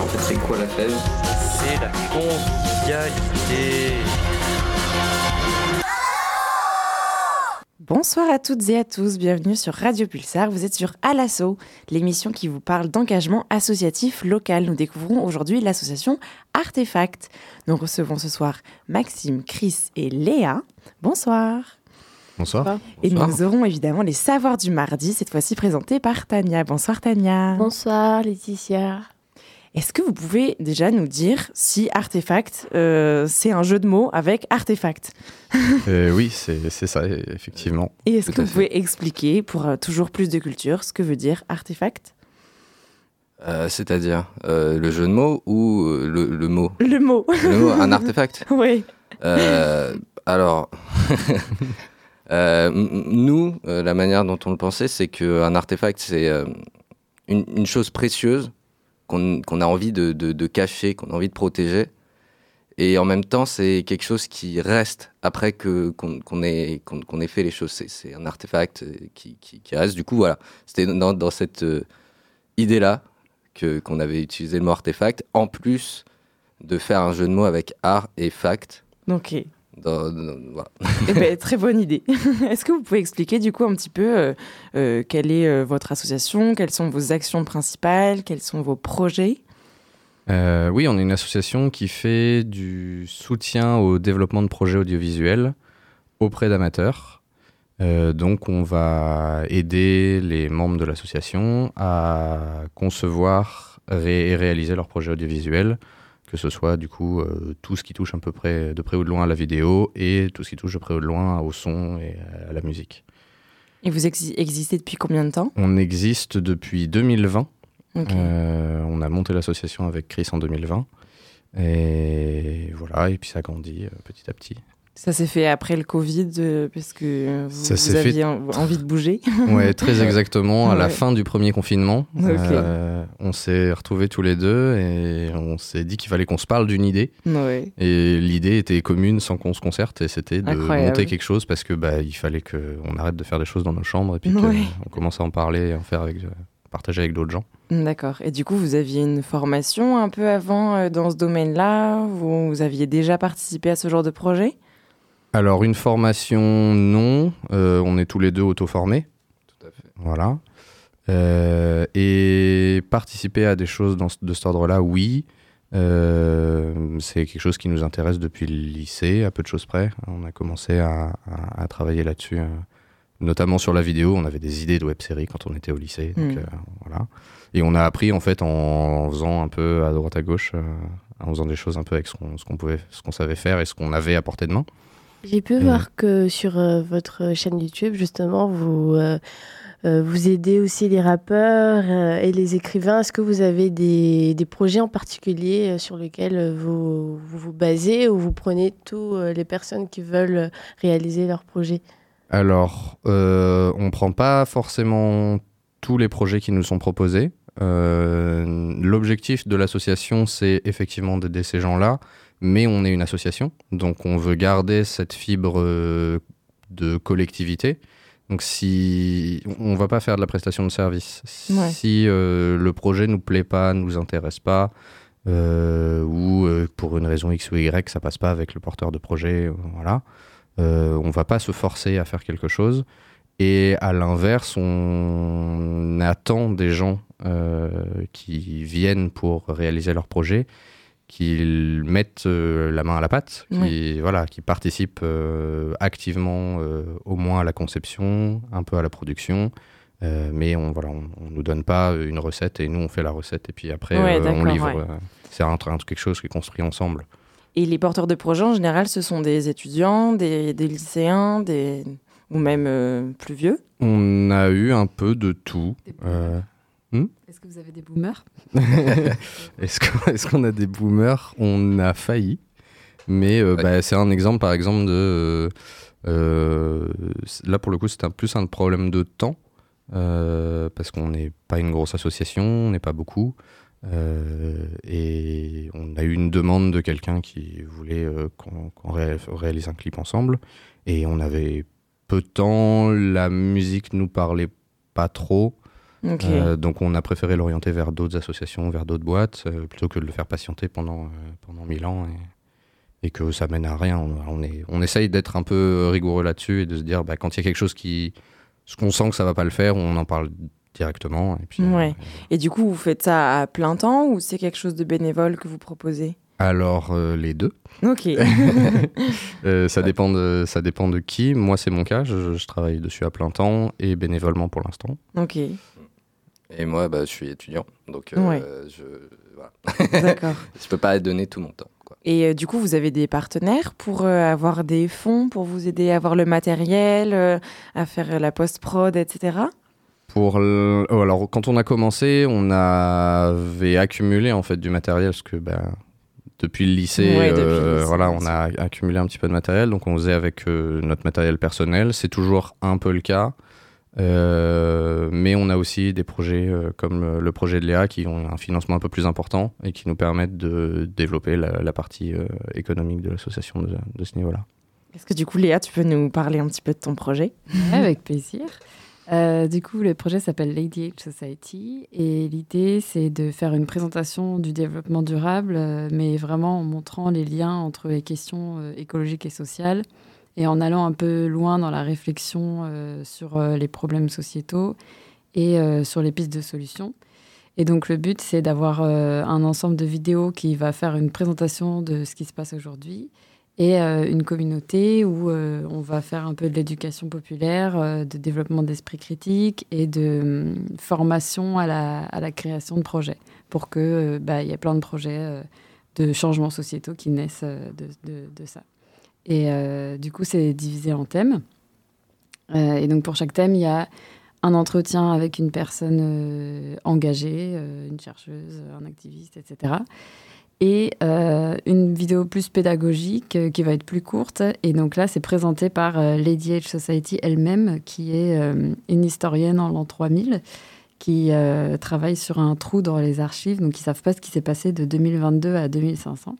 En fait, c'est quoi la fève? C'est la convivialité. Bonsoir à toutes et à tous, bienvenue sur Radio Pulsar. Vous êtes sur Alasso, l'émission qui vous parle d'engagement associatif local. Nous découvrons aujourd'hui l'association Artefact. Nous recevons ce soir Maxime, Chris et Léa. Bonsoir. Bonsoir. Et nous aurons évidemment les savoirs du mardi, cette fois-ci présentés par Tania. Bonsoir Tania. Bonsoir Laetitia. Est-ce que vous pouvez déjà nous dire si Artefact, euh, c'est un jeu de mots avec artefact? Euh, Oui, c'est ça, effectivement. Et est-ce que vous pouvez expliquer, pour euh, toujours plus de culture, ce que veut dire artefact? C'est-à-dire le jeu de mots ou le, mot? Le mot. Le mot, un artefact? Oui. alors, nous, la manière dont on le pensait, c'est qu'un artefact, c'est une, une, chose précieuse qu'on a envie de, cacher, qu'on a envie de protéger. Et en même temps, c'est quelque chose qui reste après qu'on ait, ait fait les choses. C'est un artefact qui, qui, reste. Du coup, voilà, c'était dans, dans, cette euh, idée-là qu'on avait utilisé le mot artefact, en plus de faire un jeu de mots avec art et fact. Ok. Eh ben, très bonne idée. Est-ce que vous pouvez expliquer du coup un petit peu euh, euh, quelle est euh, votre association, quelles sont vos actions principales, quels sont vos projets? Oui, on est une association qui fait du soutien au développement de projets audiovisuels auprès d'amateurs. donc on va aider les membres de l'association à concevoir et réaliser leurs projets audiovisuels que ce soit du coup euh, tout ce qui touche un peu près, de près ou de loin à la vidéo et tout ce qui touche de près ou de loin au son et à la musique. Et vous existez depuis combien de temps? On existe depuis 2020. Euh, on a monté l'association avec Chris en 2020. Et voilà, et puis ça grandit euh, petit à petit. Ça s'est fait après le Covid, euh, parce que vous, aviez envie de bouger. Oui, très exactement. À la fin du premier confinement, euh, on s'est retrouvés tous les deux et on s'est dit qu'il fallait qu'on se parle d'une idée. Et l'idée était commune sans qu'on se concerte et c'était de monter quelque chose parce que bah, il fallait qu'on arrête de faire des choses dans nos chambres et puis qu'on commence à en parler et en faire avec, partager avec d'autres gens. D'accord. Et du coup, vous aviez une formation un peu avant euh, dans ce domaine-là? Vous aviez déjà participé à ce genre de projet? Alors, une formation, non. Euh, on est tous les deux auto-formés. Tout à fait. Voilà. Euh, et participer à des choses de cet ordre-là, oui. Euh, c'est quelque chose qui nous intéresse depuis le lycée, à peu de choses près. On a commencé à, travailler là-dessus, notamment sur la vidéo. On avait des idées de web-série quand on était au lycée. Donc, hmm. voilà. Et on a appris en fait en faisant un peu à droite à gauche, en faisant des choses un peu avec ce qu'on pouvait, ce qu'on savait faire et ce qu'on avait à portée de main. J'ai pu voir que sur euh, votre chaîne YouTube, justement, vous, euh, euh, vous aidez aussi les rappeurs et les écrivains. Est-ce que vous avez des, des, projets en particulier sur lesquels vous, vous, basez ou vous prenez toutes les personnes qui veulent réaliser leurs projets? Alors, on ne prend pas forcément tous les projets qui nous sont proposés. L'objectif de l'association, c'est effectivement d'aider ces gens-là mais on est une association, donc on veut garder cette fibre euh, de collectivité. Donc si on va pas faire de la prestation de service, si euh, le projet nous plaît pas, nous intéresse pas, euh, ou pour une raison X ou Y, ça passe pas avec le porteur de projet, voilà, on va pas se forcer à faire quelque chose. Et à l'inverse, on attend des gens qui viennent pour réaliser leur projet qu'ils mettent euh, la main à la pâte, qui, voilà, qui participent euh, activement euh, au moins à la conception, un peu à la production. mais on voilà, on, nous donne pas une recette et nous on fait la recette et puis après on livre. C'est un, quelque chose qui est construit ensemble. Et les porteurs de projets en général, ce sont des étudiants, des, des lycéens, des ou même plus vieux? On a eu un peu de tout. Que vous avez des boomers Est-ce qu'on a des boomers? On a failli. Mais bah, c'est un exemple, par exemple, de. là, pour le coup, c'est plus un problème de temps. parce qu'on n'est pas une grosse association, on n'est pas beaucoup. et on a eu une demande de quelqu'un qui voulait qu'on réalise un clip ensemble. Et on avait peu de temps, la musique nous parlait pas trop. Euh, donc on a préféré l'orienter vers d'autres associations, vers d'autres boîtes, euh, plutôt que de le faire patienter pendant, euh, pendant mille ans et, que ça mène à rien. On, est, on essaye d'être un peu rigoureux là-dessus et de se dire bah, quand il y a quelque chose qui. Ce qu'on sent que ça va pas le faire, on en parle directement. Et, puis, ouais. et du coup, vous faites ça à plein temps ou c'est quelque chose de bénévole que vous proposez? Alors, les deux. Ok. ça, dépend de, ça dépend de qui. Moi, c'est mon cas. Je, je, travaille dessus à plein temps et bénévolement pour l'instant. Ok. Et moi, bah, je suis étudiant, donc euh, je voilà. Je peux pas donner tout mon temps. Quoi. Et euh, du coup, vous avez des partenaires pour euh, avoir des fonds, pour vous aider à avoir le matériel, à faire la post-prod, etc. Pour oh, alors, quand on a commencé, on avait accumulé en fait du matériel, parce que bah, depuis le lycée, voilà, on a accumulé un petit peu de matériel, donc on faisait avec notre matériel personnel. C'est toujours un peu le cas. Euh, mais on a aussi des projets euh, comme le projet de Léa qui ont un financement un peu plus important et qui nous permettent de développer la, partie euh, économique de l'association de, de, ce niveau-là. Est-ce que du coup, Léa, tu peux nous parler un petit peu de ton projet? Avec plaisir. du coup, le projet s'appelle Lady Age Society et l'idée, c'est de faire une présentation du développement durable, mais vraiment en montrant les liens entre les questions écologiques et sociales et en allant un peu loin dans la réflexion euh, sur euh, les problèmes sociétaux et euh, sur les pistes de solutions. Et donc le but, c'est d'avoir un ensemble de vidéos qui va faire une présentation de ce qui se passe aujourd'hui et une communauté où on va faire un peu de l'éducation populaire, de développement d'esprit critique et de formation à la, création de projets pour que bah, y ait plein de projets de changements sociétaux qui naissent de ça. Et euh, du coup, c'est divisé en thèmes. Euh, et donc, pour chaque thème, il y a un entretien avec une personne euh, engagée, une chercheuse, un activiste, etc. Et une vidéo plus pédagogique qui va être plus courte. Et donc là, c'est présenté par Lady Age Society elle-même, qui est une historienne en l'an 3000 qui travaille sur un trou dans les archives, donc ils ne savent pas ce qui s'est passé de 2022 à 2500.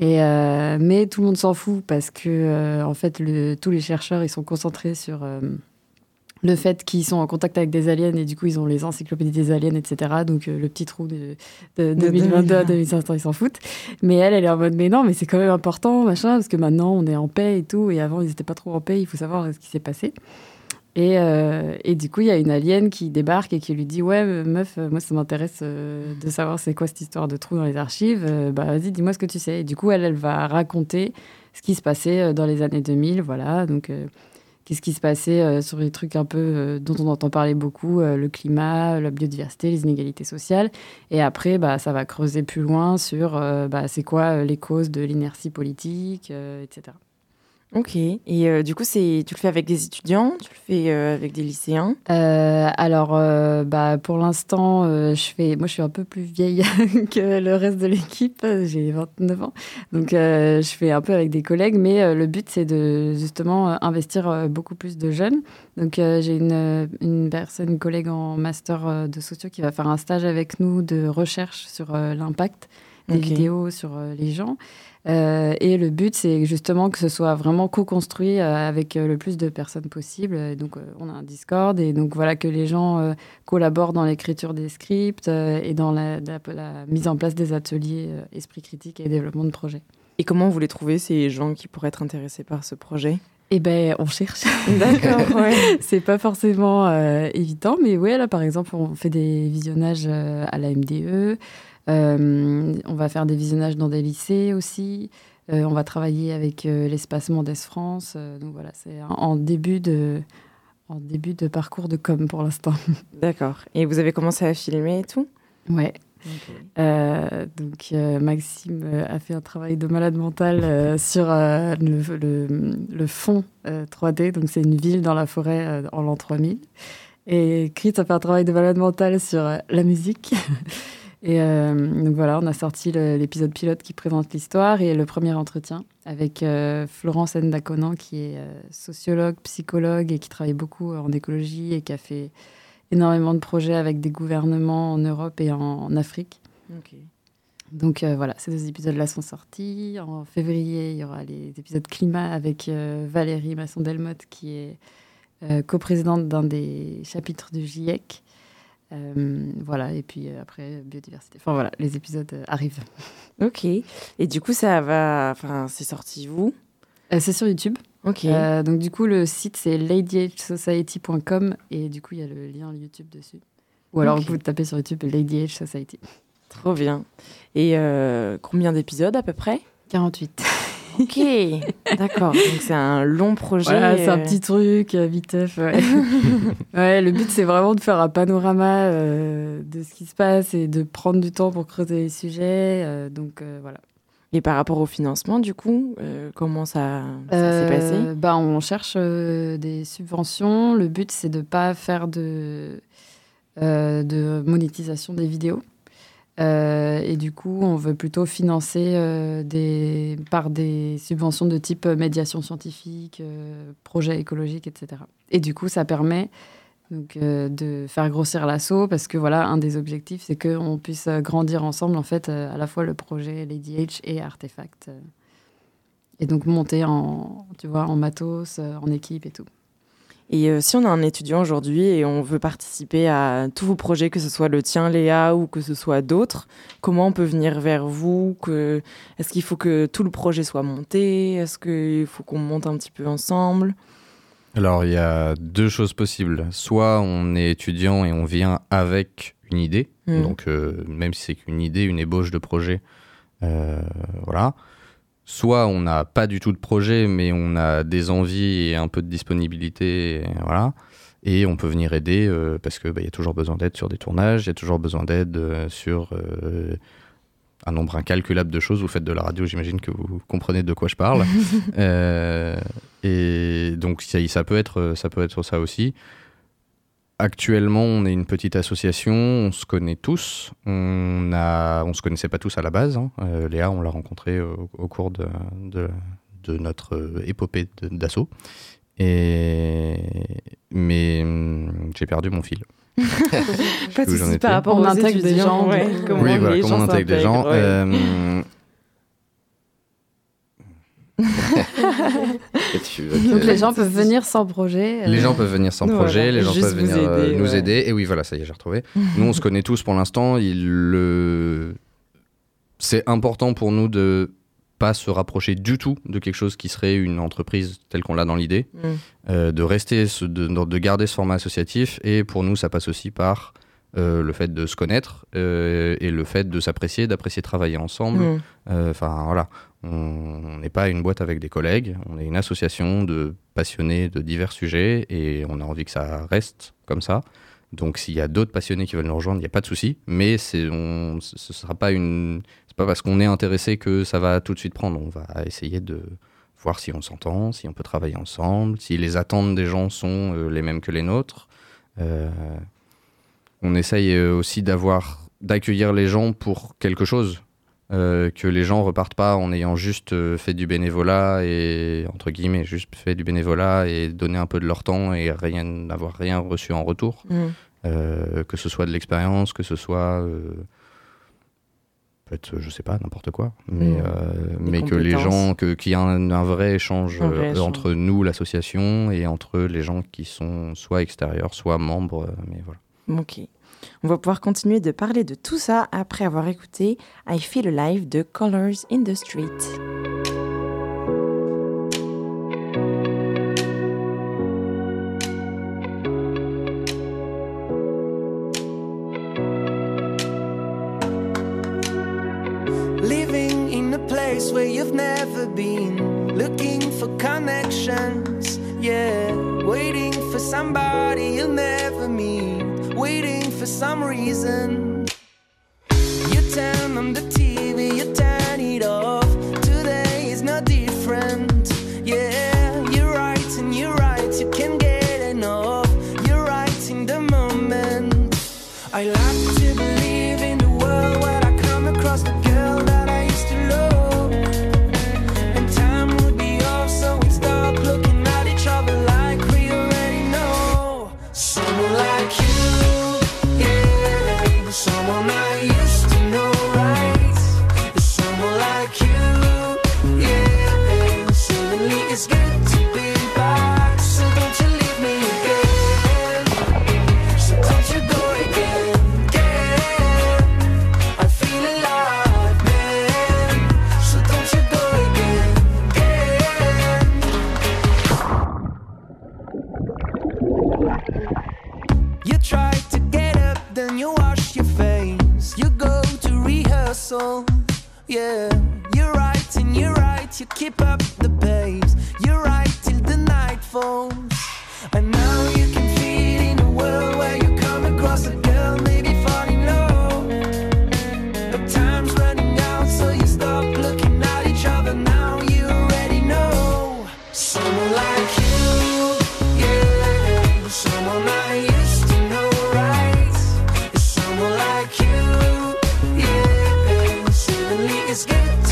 Et, euh, mais tout le monde s'en fout parce que, euh, en fait, le, tous les chercheurs, ils sont concentrés sur euh, le fait qu'ils sont en contact avec des aliens et du coup, ils ont les encyclopédies des aliens, etc. Donc, le petit trou de, 2022 à 2500, ils s'en foutent. Mais elle, elle est en mode, mais non, mais c'est quand même important, machin, parce que maintenant, on est en paix et tout. Et avant, ils n'étaient pas trop en paix, il faut savoir ce qui s'est passé. Et, euh, et, du coup, il y a une alien qui débarque et qui lui dit Ouais, meuf, moi, ça m'intéresse euh, de savoir c'est quoi cette histoire de trou dans les archives. Euh, bah, vas-y, dis-moi ce que tu sais. Et du coup, elle, elle va raconter ce qui se passait dans les années 2000. Voilà. Donc, qu'est-ce qui se passait sur les trucs un peu dont on entend parler beaucoup le climat, la biodiversité, les inégalités sociales. Et après, bah, ça va creuser plus loin sur bah, c'est quoi les causes de l'inertie politique, etc. Ok. Et euh, du coup, c'est tu le fais avec des étudiants, tu le fais euh, avec des lycéens? Euh, Alors, bah, pour l'instant, je fais. Moi, je suis un peu plus vieille que le reste de l'équipe. J'ai 29 ans, donc je fais un peu avec des collègues. Mais le but, c'est de justement investir beaucoup plus de jeunes. Donc, j'ai une, une personne, une collègue en master de sociaux qui va faire un stage avec nous de recherche sur l'impact des vidéos sur les gens. Et le but, c'est justement que ce soit vraiment co-construit euh, avec euh, le plus de personnes possible. donc, on a un Discord et donc voilà que les gens collaborent dans l'écriture des scripts et dans la, mise en place des ateliers esprit critique et développement de projets. Et comment vous les trouvez, ces gens qui pourraient être intéressés par ce projet? Eh ben, on cherche. D'accord, ouais. c'est pas forcément évident, mais ouais, là, par exemple, on fait des visionnages à la MDE. Euh, on va faire des visionnages dans des lycées aussi. Euh, on va travailler avec euh, l'espace Mendes France. donc voilà, c'est en début de en début de parcours de com pour l'instant. D'accord. Et vous avez commencé à filmer et tout? Ouais. donc Maxime a fait un travail de malade mental sur le, fond 3D. Donc c'est une ville dans la forêt en l'an 3000. Et Chris a fait un travail de malade mental sur la musique. Et euh, donc voilà, on a sorti l'épisode pilote qui présente l'histoire et le premier entretien avec euh, Florence Ndakonan, qui est euh, sociologue, psychologue et qui travaille beaucoup en écologie et qui a fait énormément de projets avec des gouvernements en Europe et en, en Afrique. Donc euh, voilà, ces deux épisodes-là sont sortis. En février, il y aura les épisodes climat avec Valérie Masson-Delmotte, qui est coprésidente d'un des chapitres du GIEC. Euh, voilà, et puis euh, après, biodiversité. Enfin voilà, les épisodes euh, arrivent. Ok. Et du coup, ça va. Enfin, c'est sorti Euh, c'est sur YouTube. Ok. Donc du coup, le site c'est ladyhsociety.com et du coup, il y a le lien YouTube dessus. Ou alors vous tapez sur YouTube Lady H Society. Trop bien. Et euh, combien d'épisodes à peu près? 48. Ok, d'accord. Donc c'est un long projet. Voilà, c'est un euh, petit truc, euh, viteuf. Ouais. ouais, le but, c'est vraiment de faire un panorama euh, de ce qui se passe et de prendre du temps pour creuser les sujets. euh, donc euh, voilà. Et par rapport au financement, du coup, comment ça, ça s'est passé? bah, On cherche des subventions. Le but, c'est de ne pas faire de, de monétisation des vidéos. Euh, et du coup, on veut plutôt financer euh, par des subventions de type euh, médiation scientifique, euh, projet écologique, etc. Et du coup, ça permet de faire grossir l'assaut parce que voilà, un des objectifs, c'est qu'on puisse grandir ensemble, en fait, à la fois le projet Lady H et Artefact. et donc monter en, tu vois, en matos, en équipe et tout. Et euh, si on a un étudiant aujourd'hui et on veut participer à tous vos projets, que ce soit le tien, Léa, ou que ce soit d'autres, comment on peut venir vers vous? Que... Est-ce qu'il faut que tout le projet soit monté? Est-ce qu'il faut qu'on monte un petit peu ensemble? Alors, il y a deux choses possibles. Soit on est étudiant et on vient avec une idée, Mm. donc euh, même si c'est qu'une idée, une ébauche de projet, euh, voilà. Soit on n'a pas du tout de projet, mais on a des envies et un peu de disponibilité, et voilà. Et on peut venir aider euh, parce qu'il y a toujours besoin d'aide sur des tournages, il y a toujours besoin d'aide euh, sur euh, un nombre incalculable de choses. Vous faites de la radio, j'imagine que vous comprenez de quoi je parle. Et donc ça, ça peut être ça peut être ça aussi. Actuellement, on est une petite association, on se connaît tous. On a, on se connaissait pas tous à la base. hein. Euh, Léa, on l'a rencontrée au, au cours de, de, de notre euh, épopée d'assaut. Et mais hum, j'ai perdu mon fil. Pas de soucis par rapport On aux intègre des étudiants, gens, ouais, comment oui, voilà, les comment on intègre des gens. ouais. Euh, Et tu veux Donc les gens peuvent venir sans projet. euh, Les gens peuvent venir sans Voilà. projet, les gens Juste peuvent venir euh, aider, nous ouais. aider. Et oui, voilà, ça y est, j'ai retrouvé. nous, on se connaît tous pour l'instant. Il le... C'est important pour nous de pas se rapprocher du tout de quelque chose qui serait une entreprise telle qu'on l'a dans l'idée, Mm. Euh, de rester, ce- de, de garder ce format associatif. Et pour nous, ça passe aussi par euh, le fait de se connaître euh, et le fait de s'apprécier, d'apprécier travailler ensemble. Mm. Euh, Enfin voilà, on n'est pas une boîte avec des collègues, on est une association de passionnés de divers sujets et on a envie que ça reste comme ça. Donc s'il y a d'autres passionnés qui veulent nous rejoindre, il n'y a pas de souci, mais on ce sera pas une c'est pas parce qu'on est intéressé que ça va tout de suite prendre. On va essayer de voir si on s'entend, si on peut travailler ensemble, si les attentes des gens sont les mêmes que les nôtres. On essaye euh, aussi d'avoir d'accueillir les gens pour quelque chose euh, que les gens repartent pas en ayant juste euh, fait du bénévolat et entre guillemets juste fait du bénévolat et donné un peu de leur temps et rien n'avoir rien reçu en retour Mm. Euh, que ce soit de l'expérience que ce soit peut-être je sais pas n'importe quoi mais Mm. mais que les gens que qu'il y a un, un vrai échange Un vrai échange. entre nous l'association et entre les gens qui sont soit extérieurs soit membres mais voilà Ok. On va pouvoir continuer de parler de tout ça après avoir écouté I Feel Alive de Colors in the Street. Living in a place where you've never been, looking for connections, yeah. Waiting for somebody you'll never meet, waiting for some reason. It's good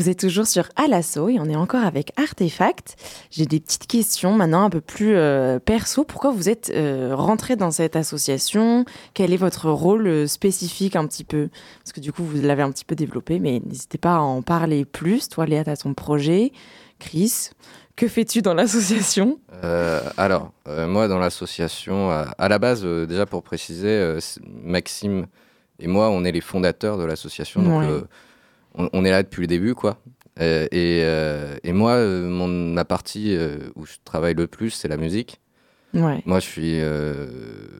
Vous êtes toujours sur Alasso et on est encore avec Artefact. J'ai des petites questions maintenant un peu plus euh, perso. Pourquoi vous êtes euh, rentré dans cette association? Quel est votre rôle euh, spécifique un petit peu? Parce que du coup, vous l'avez un petit peu développé, mais n'hésitez pas à en parler plus. Toi, Léa, tu as ton projet. Chris, que fais-tu dans l'association? Alors, moi, dans l'association, à, à la base, déjà pour préciser, Maxime et moi, on est les fondateurs de l'association. Donc, Ouais. On, on est là depuis le début, quoi. Euh, et, euh, et moi, euh, mon, ma partie où je travaille le plus, c'est la musique. Ouais. Moi, je suis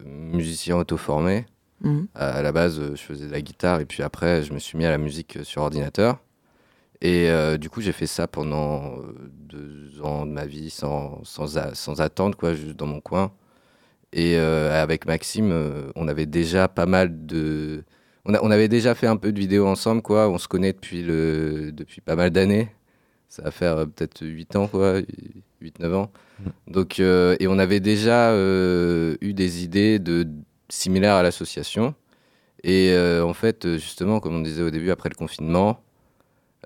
musicien auto-formé. Mhm. À, à la base, je faisais de la guitare et puis après, je me suis mis à la musique sur ordinateur. Et du coup, j'ai fait ça pendant deux ans de ma vie sans, sans, a- sans attendre, quoi, juste dans mon coin. Et avec Maxime, on avait déjà pas mal de. On, a- on avait déjà fait un peu de vidéos ensemble, quoi. On se connaît depuis, le, depuis pas mal d'années. Ça va faire euh, peut-être 8 ans, quoi. 8-9 ans. Donc, euh, et on avait déjà euh, eu des idées de, similaires à l'association. Et en fait, justement, comme on disait au début, après le confinement,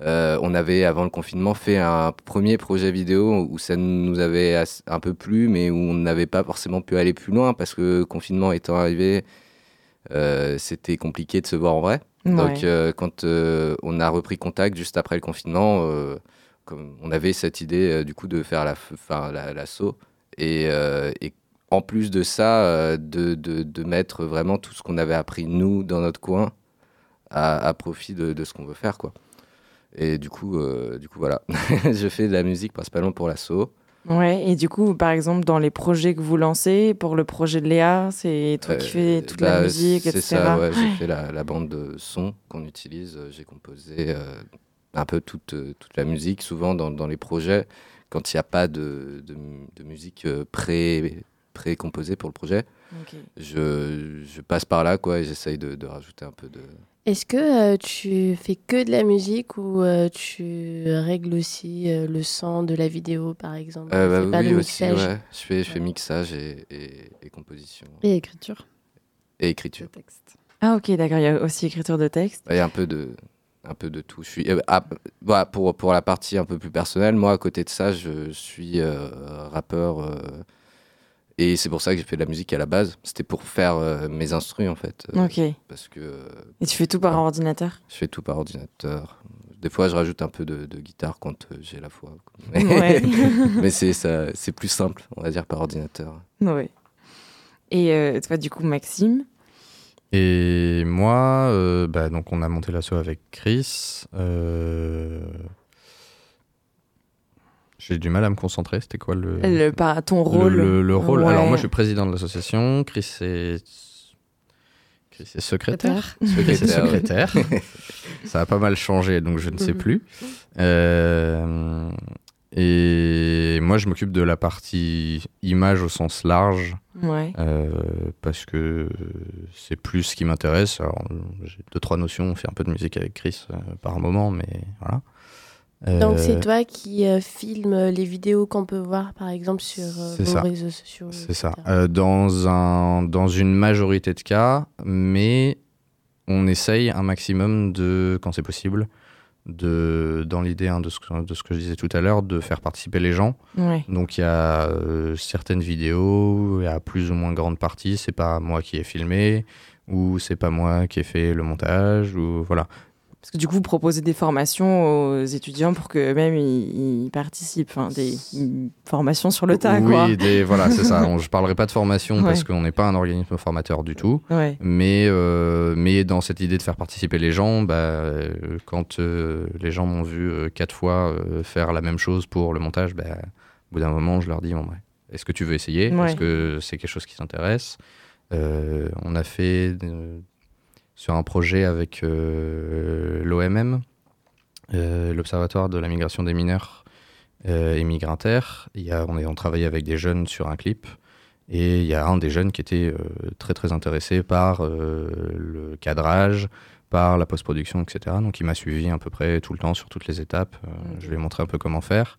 euh, on avait, avant le confinement, fait un premier projet vidéo où ça nous avait un peu plu, mais où on n'avait pas forcément pu aller plus loin parce que le confinement étant arrivé, c'était compliqué de se voir en vrai. Ouais. Donc, euh, quand euh, on a repris contact juste après le confinement, euh, comme on avait cette idée euh, du coup de faire la, la, l'assaut et, euh, et en plus de ça, euh, de, de, de mettre vraiment tout ce qu'on avait appris nous dans notre coin à, à profit de, de ce qu'on veut faire quoi. Et du coup, euh, du coup voilà, je fais de la musique principalement pour l'assaut. Ouais, et du coup, par exemple, dans les projets que vous lancez, pour le projet de Léa, c'est toi qui fais toute la Bah, musique, c'est etc. ça, ouais, j'ai fait la, la bande de son qu'on utilise. euh, J'ai composé euh, un peu toute, euh, toute la musique, souvent dans, dans les projets, quand il n'y a pas de, de, mu- de musique euh, pré, pré-composée pour le projet. Je, je passe par là, quoi, et j'essaye de, de rajouter un peu de... Est-ce que euh, tu fais que de la musique ou euh, tu règles aussi euh, le son de la vidéo, par exemple? Euh, bah pas oui, de aussi, ouais. Je fais, je fais mixage et, et, et composition. Et écriture? Et écriture. Ah ok, d'accord, il y a aussi écriture de texte. Il y a un peu de, un peu de tout. Je suis, euh, ah, voilà, pour, pour la partie un peu plus personnelle, moi, à côté de ça, je suis euh, rappeur. Et c'est pour ça que j'ai fait de la musique à la base. C'était pour faire euh, mes instrus, en fait. euh, Ok. Parce que euh, Et tu fais tout par ordinateur? je fais tout par ordinateur. Des fois, je rajoute un peu de, de guitare quand euh, j'ai la foi. Mais, Ouais. mais c'est ça- c'est plus simple, on va dire, par ordinateur. Ouais. Et euh, toi, du coup, Maxime? Et moi, euh, bah, donc on a monté l'assaut avec Chris. J'ai du mal à me concentrer. C'était quoi le, Le- par- ton le- rôle. Le, le rôle? Ouais. Alors moi, je suis président de l'association. Chris est Chris est secrétaire. Secrétaire, secrétaire. Ça a pas mal changé, donc je ne sais Mhm. plus. Euh, et moi, je m'occupe de la partie image au sens large. Ouais. Euh, parce que c'est plus ce qui m'intéresse. Alors, j'ai deux, trois notions. On fait un peu de musique avec Chris euh, par moment, mais voilà. Donc Euh, c'est toi qui euh, filmes les vidéos qu'on peut voir par exemple sur euh, vos ça. réseaux sociaux. C'est ça. Euh, dans, un, dans une majorité de cas, mais on essaye un maximum de, quand c'est possible, de, dans l'idée hein, de, ce que, de ce que je disais tout à l'heure, de faire participer les gens. Ouais. Donc il y a euh, certaines vidéos, il y a plus ou moins grande partie, c'est pas moi qui ai filmé, ou c'est pas moi qui ai fait le montage, ou voilà. Parce que du coup, vous proposez des formations aux étudiants pour qu'eux-mêmes ils, ils participent. Des une formation sur le tas, quoi. Oui, des, voilà, c'est ça. On- je parlerai pas de formation parce qu'on n'est pas un organisme formateur du tout. Ouais. Mais, euh, mais dans cette idée de faire participer les gens, bah, euh, quand euh, les gens m'ont vu euh, quatre fois faire la même chose pour le montage, bah, au bout d'un moment, je leur dis bon, bah, est-ce que tu veux essayer? Est-ce que c'est quelque chose qui t'intéresse? On a fait sur un projet avec euh, l'OMM, euh, l'Observatoire de la migration des mineurs euh, et migrantaires. Il y a, on, est, travaillait avec des jeunes sur un clip. Et il y a un des jeunes qui était très très intéressé par le cadrage, par la post-production, etc. Donc il m'a suivi à peu près tout le temps sur toutes les étapes. Je lui ai montré un peu comment faire.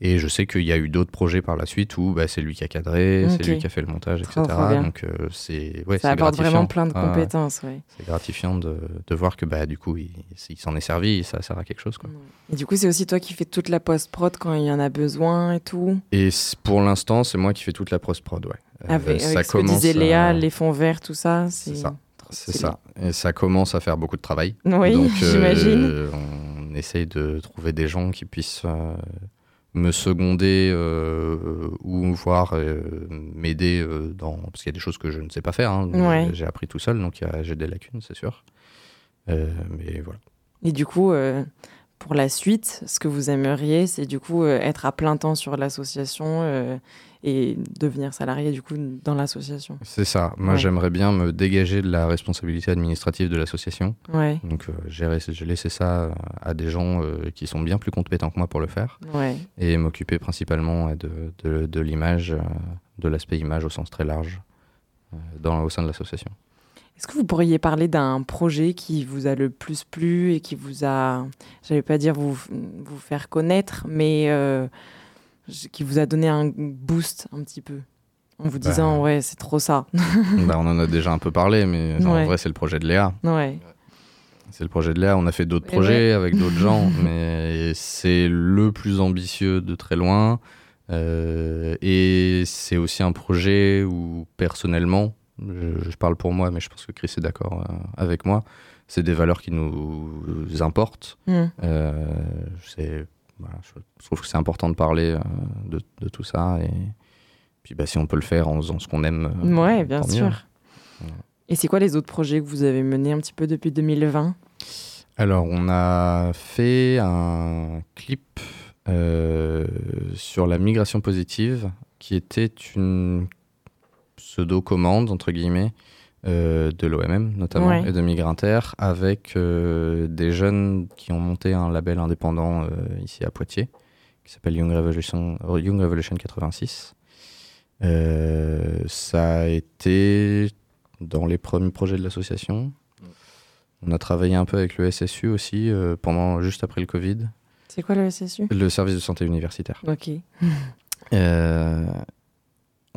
Et je sais qu'il y a eu d'autres projets par la suite où bah, c'est lui qui a cadré, c'est lui qui a fait le montage, Trop, etc. trop bien. Donc euh, c'est ouais, Ça apporte vraiment plein de Ah, ouais. compétences. C'est gratifiant de, de voir que bah, du coup il, il s'en est servi, et ça sert à quelque chose. Quoi. Et du coup, c'est aussi toi qui fais toute la post-prod quand il y en a besoin et tout? Et pour l'instant, c'est moi qui fais toute la post-prod. Ouais. Euh, Avec, avec ce que disait Léa, les fonds verts, tout ça. C'est ça. C'est ça. Et ça commence à faire beaucoup de travail. Oui, euh, j'imagine. on essaye de trouver des gens qui puissent euh, me seconder euh, ou voir euh, m'aider euh, dans. Parce qu'il y a des choses que je ne sais pas faire. hein. Ouais. J'ai appris tout seul, donc j'ai des lacunes, c'est sûr. Mais voilà. Et du coup, pour la suite, ce que vous aimeriez, c'est du coup être à plein temps sur l'association et devenir salarié du coup dans l'association. C'est ça. Moi, Ouais. j'aimerais bien me dégager de la responsabilité administrative de l'association. Ouais. Donc, euh, j'ai laissé ça à des gens euh, qui sont bien plus compétents que moi pour le faire. Ouais. Et m'occuper principalement de, de, de l'image, euh, de l'aspect image au sens très large, euh, dans, au sein de l'association. Est-ce que vous pourriez parler d'un projet qui vous a le plus plu et qui vous a, j'allais pas dire vous, vous faire connaître, mais euh, qui vous a donné un boost un petit peu en vous Bah. disant ouais c'est trop ça. Bah, on en a déjà un peu parlé, mais en vrai, c'est le projet de Léa. ouais. C'est le projet de Léa. On a fait d'autres Et projets ouais. avec d'autres gens, mais c'est le plus ambitieux de très loin. Euh, et c'est aussi un projet où, personnellement, je, je parle pour moi, mais je pense que Chris est d'accord euh, avec moi, c'est des valeurs qui nous importent. Mm. Euh, c'est- voilà, je, trouve que c'est important de parler euh, de, de tout ça. Et puis, bah, si on peut le faire en faisant ce qu'on aime, euh, Ouais, bien sûr. Et c'est quoi les autres projets que vous avez menés un petit peu depuis 2020 Alors, on a fait un clip euh, sur la migration positive qui était une pseudo-commande, entre guillemets, euh, de l'OMM notamment Ouais. et de Migrinter avec euh, des jeunes qui ont monté un label indépendant euh, ici à Poitiers qui s'appelle Young Revolution, Young Revolution 86. Euh, ça a été dans les premiers projets de l'association. On a travaillé un peu avec le SSU aussi pendant juste après le Covid, C'est quoi le SSU le service de santé universitaire. Ok.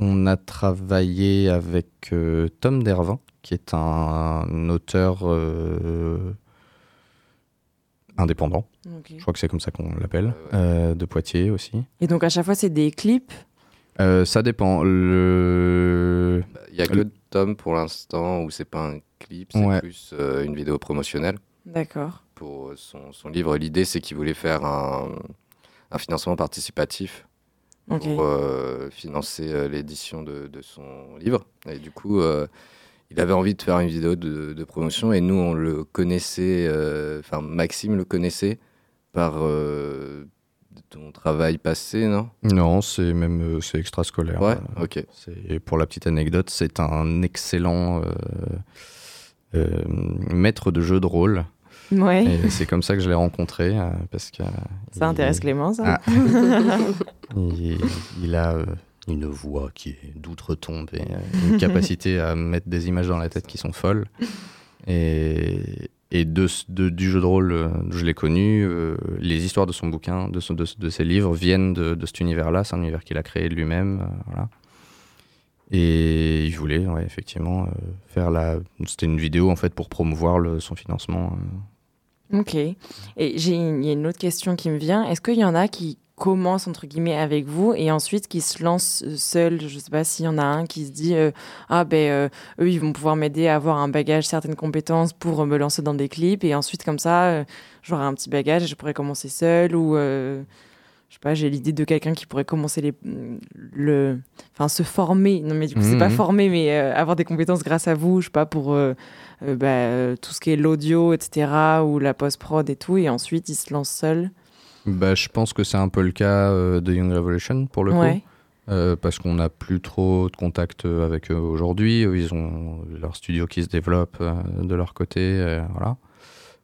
On a travaillé avec euh, Tom Dervin, qui est un, auteur euh, indépendant. Je crois que c'est comme ça qu'on l'appelle. Euh, de Poitiers aussi. Et donc à chaque fois, c'est des clips? Euh, ça dépend. Le... Il y a que Tom pour l'instant où c'est pas un clip, c'est Ouais. plus euh, une vidéo promotionnelle. D'accord. Pour son, son livre, l'idée c'est qu'il voulait faire un, un financement participatif pour euh, financer euh, l'édition de, de son livre. Et du coup, euh, il avait envie de faire une vidéo de, de promotion et nous on le connaissait, euh, enfin Maxime le connaissait par euh, ton travail passé, non? Non, c'est même euh, c'est extrascolaire. Ouais, Euh, ok. C'est pour la petite anecdote, c'est un excellent euh, euh, maître de jeu de rôle. Ouais. Et c'est comme ça que je l'ai rencontré euh, parce que Ça intéresse Clément, ça. Ah. il, il a euh, une voix qui est d'outre-tombe et euh, une capacité à mettre des images dans la tête qui sont folles. Et, et de, ce- de- du jeu de rôle, euh, je l'ai connu. euh, les histoires de son bouquin, de, son- de, de ses livres viennent de, de cet univers-là. C'est un univers qu'il a créé lui-même. euh, voilà. Et il voulait, ouais, effectivement, euh, faire la. C'était une vidéo en fait pour promouvoir le- son financement. Ok. Et il y a une autre question qui me vient. Est-ce qu'il y en a qui commencent entre guillemets avec vous et ensuite qui se lancent euh, seuls? Je sais pas s'il y en a un qui se dit euh, ah ben euh, eux ils vont pouvoir m'aider à avoir un bagage, certaines compétences pour me lancer dans des clips et ensuite comme ça j'aurai un petit bagage et je pourrais commencer seul ou je sais pas j'ai l'idée de quelqu'un qui pourrait commencer les le enfin se former non mais du coup c'est pas Mhm. former mais euh, avoir des compétences grâce à vous je sais pas pour euh, euh, bah, tout ce qui est l'audio, etc., ou la post-prod et tout, et ensuite ils se lancent seuls. Bah, je pense que c'est un peu le cas de Young Revolution pour le Ouais. coup. Parce qu'on n'a plus trop de contact avec eux aujourd'hui. Ils ont leur studio qui se développe de leur côté. voilà.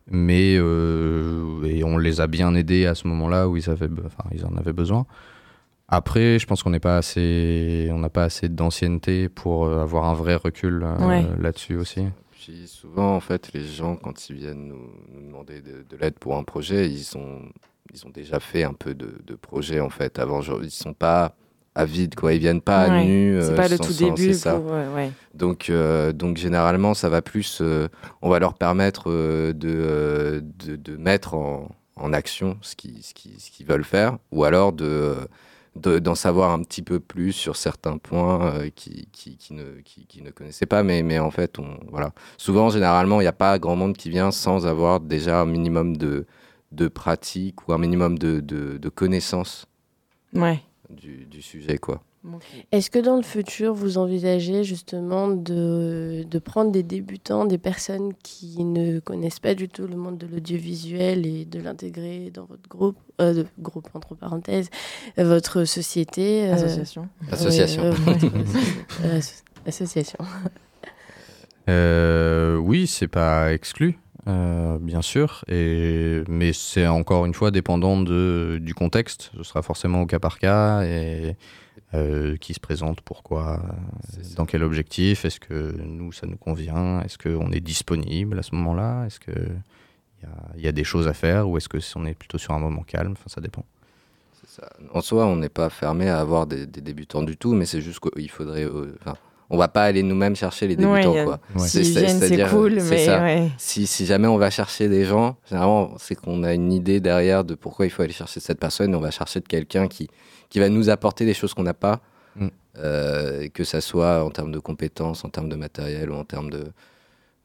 Mais euh, et on les a bien aidés à ce moment-là où ils, avaient, enfin, ils en avaient besoin. Après, je pense qu'on n'est pas assez, on n'a pas assez d'ancienneté pour euh, avoir un vrai recul euh, Ouais. là-dessus aussi. Puis souvent, en fait, les gens, quand ils viennent nous, nous demander de, de l'aide pour un projet, ils ont, ils ont déjà fait un peu de, de projet, en fait, avant. Genre, ils sont pas avides, quoi. Ils viennent pas Ouais. à nu. C'est euh, pas le sans- tout début ça. pour, ouais, ouais. Donc, euh, donc, généralement, ça va plus. euh, on va leur permettre de, de, de mettre en, en action ce qu'ils ce qu'ils- ce qu'ils veulent faire, ou alors de de- d'en savoir un petit peu plus sur certains points qui, qui, qui ne, qui, qui ne connaissaient pas. Mais, mais en fait, on, voilà. souvent, généralement, il n'y a pas grand monde qui vient sans avoir déjà un minimum de, de pratique ou un minimum de, de, de connaissances Ouais. Du, du sujet. Quoi. Est-ce que dans le futur, vous envisagez justement de, de prendre des débutants, des personnes qui ne connaissent pas du tout le monde de l'audiovisuel et de l'intégrer dans votre groupe, euh, de- groupe entre parenthèses, votre société euh, Association. Association. euh, asso- association. Euh, oui, c'est pas exclu, euh, bien sûr, et, mais c'est encore une fois dépendant de, du contexte. Ce sera forcément au cas par cas et euh, qui se présente, pourquoi, dans quel objectif, est-ce que nous ça nous convient, est-ce qu'on est disponible à ce moment-là, est-ce que il y a, il y a des choses à faire ou est-ce que on est plutôt sur un moment calme, enfin ça dépend. En soi, on n'est pas fermé à avoir des, des débutants du tout, mais c'est juste qu'il faudrait. euh, enfin, on va pas aller nous-mêmes chercher les débutants. quoi. Ouais. s'ils viennent, c'est cool, c'est mais ça. ouais. Si, si jamais on va chercher des gens, généralement, c'est qu'on a une idée derrière de pourquoi il faut aller chercher cette personne. et On va chercher de quelqu'un qui, qui va nous apporter des choses qu'on n'a pas, Mm. euh, que ça soit en termes de compétences, en termes de matériel ou en termes de,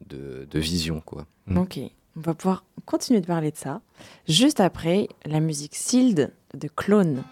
de, de vision. Quoi. Ok, on va pouvoir continuer de parler de ça. Juste après, la musique Sealed de Clone.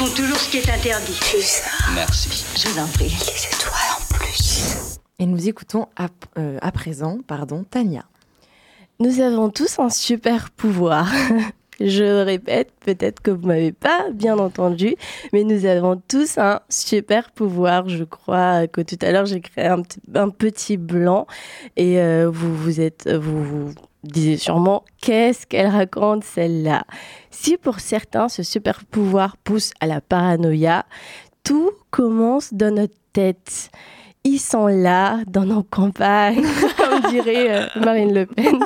Font toujours ce qui est interdit. Merci. Je vous en prie. Les étoiles en plus. Et nous écoutons à, euh, à présent pardon, Tania. Nous avons tous un super pouvoir. Je répète, peut-être que vous m'avez pas bien entendu, mais nous avons tous un super pouvoir. Je crois que tout à l'heure j'ai créé un, petit- un petit blanc et euh, vous vous êtes vous, vous disiez sûrement qu'est-ce qu'elle raconte celle-là? Si pour certains ce super pouvoir pousse à la paranoïa, tout commence dans notre tête. Ils sont là, dans nos campagnes, comme dirait euh, Marine Le Pen.